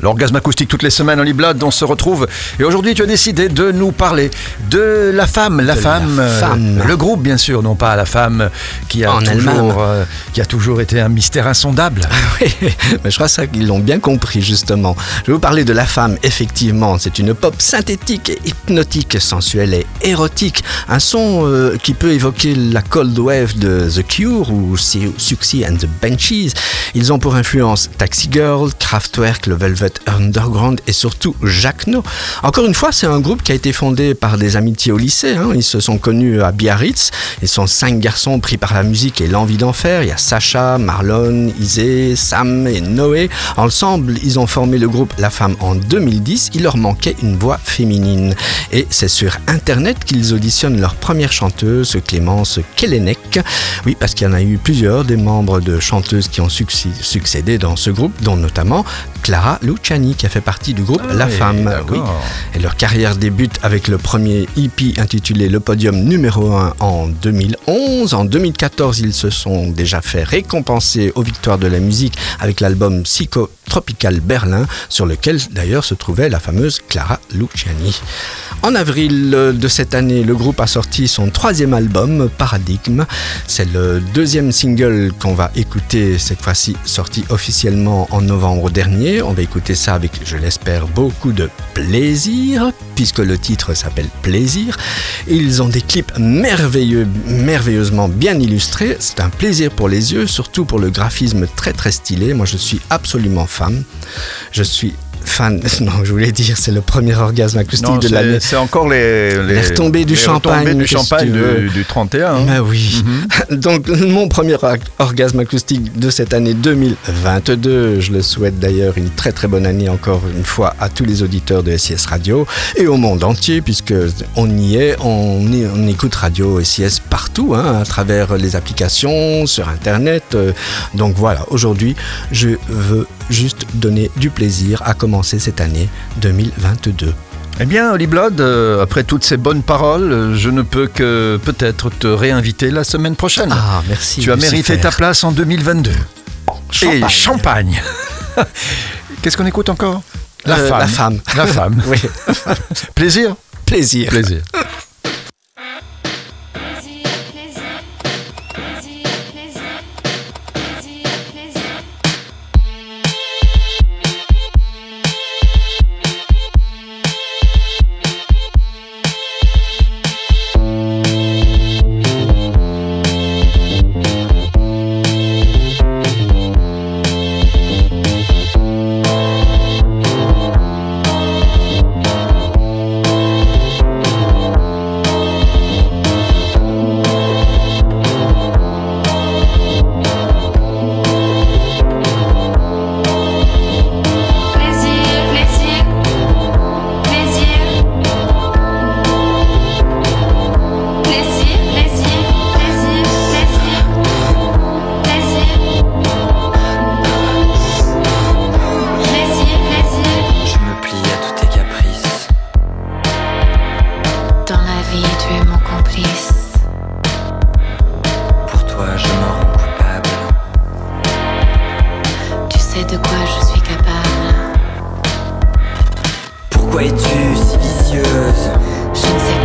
L'orgasme acoustique toutes les semaines en Blood, on se retrouve. Et aujourd'hui, tu as décidé de nous parler de la femme, la, De la femme, euh, femme. le groupe bien sûr, non pas la femme qui a En toujours, euh, qui a toujours été un mystère insondable. Oui, mais je crois ça qu'ils l'ont bien compris justement. Je vais vous parler de la femme, effectivement. C'est une pop synthétique, hypnotique, sensuelle et érotique. Un son euh, qui peut évoquer la cold wave de The Cure ou Su- Suxy and the Benchies. Ils ont pour influence Taxi Girl, Kraftwerk, le Velvet Underground et surtout Jacquenot. Encore une fois, c'est un groupe qui a été fondé par des amitiés au lycée. hein. Ils se sont connus à Biarritz. Ils sont cinq garçons pris par la musique et l'envie d'en faire. Il y a Sacha, Marlon, Isé, Sam et Noé. Ensemble, ils ont formé le groupe La Femme en 2010. Il leur manquait une voix féminine. Et c'est sur Internet qu'ils auditionnent leur première chanteuse, Clémence Kellenek. Oui, parce qu'il y en a eu plusieurs des membres de chanteuses qui ont succé- succédé dans ce groupe, dont notamment Clara Luciani, qui a fait partie du groupe Ah La Femme. Et leur carrière débute avec le premier EP intitulé Le Podium numéro 1 en 2011. En 2014, ils se sont déjà fait récompenser aux victoires de la musique avec l'album Psycho Tropical Berlin, sur lequel d'ailleurs se trouvait la fameuse Clara Luciani. En avril euh, de cette année, le groupe a sorti son troisième album, Paradigme. C'est le deuxième single qu'on va écouter cette fois-ci, sorti officiellement en novembre dernier. On va écouter ça avec, je l'espère, beaucoup de plaisir, puisque le titre s'appelle Plaisir. Ils ont des clips merveilleux, merveilleusement bien illustrés. C'est un plaisir pour les yeux, surtout pour le graphisme très très stylé. Moi, je suis absolument fan. Je suis fan. Non, je voulais dire, c'est le premier orgasme acoustique Non, de l'année. c'est encore les, Les retombées du les champagne, retombées du champagne du, veux du 31. hein. Ah oui. Donc mon premier or- orgasme acoustique de cette année 2022. Je le souhaite d'ailleurs une très très bonne année encore une fois à tous les auditeurs de SIS Radio et au monde entier puisque on y est, on, est- on écoute Radio SIS partout hein, à travers les applications, sur Internet. Euh, Donc voilà, aujourd'hui je veux juste donner du plaisir à commencer cette année 2022. Eh bien, Holly Blood, euh, après toutes ces bonnes paroles, euh, je ne peux que peut-être te réinviter la semaine prochaine. Ah merci. tu as mérité ta place en 2022. Champagne. Et champagne. Qu'est-ce qu'on écoute encore? La Euh, femme. La femme. La femme. Oui, plaisir? Plaisir. Plaisir, quoi je suis capable. Pourquoi es-tu si vicieuse? Je ne sais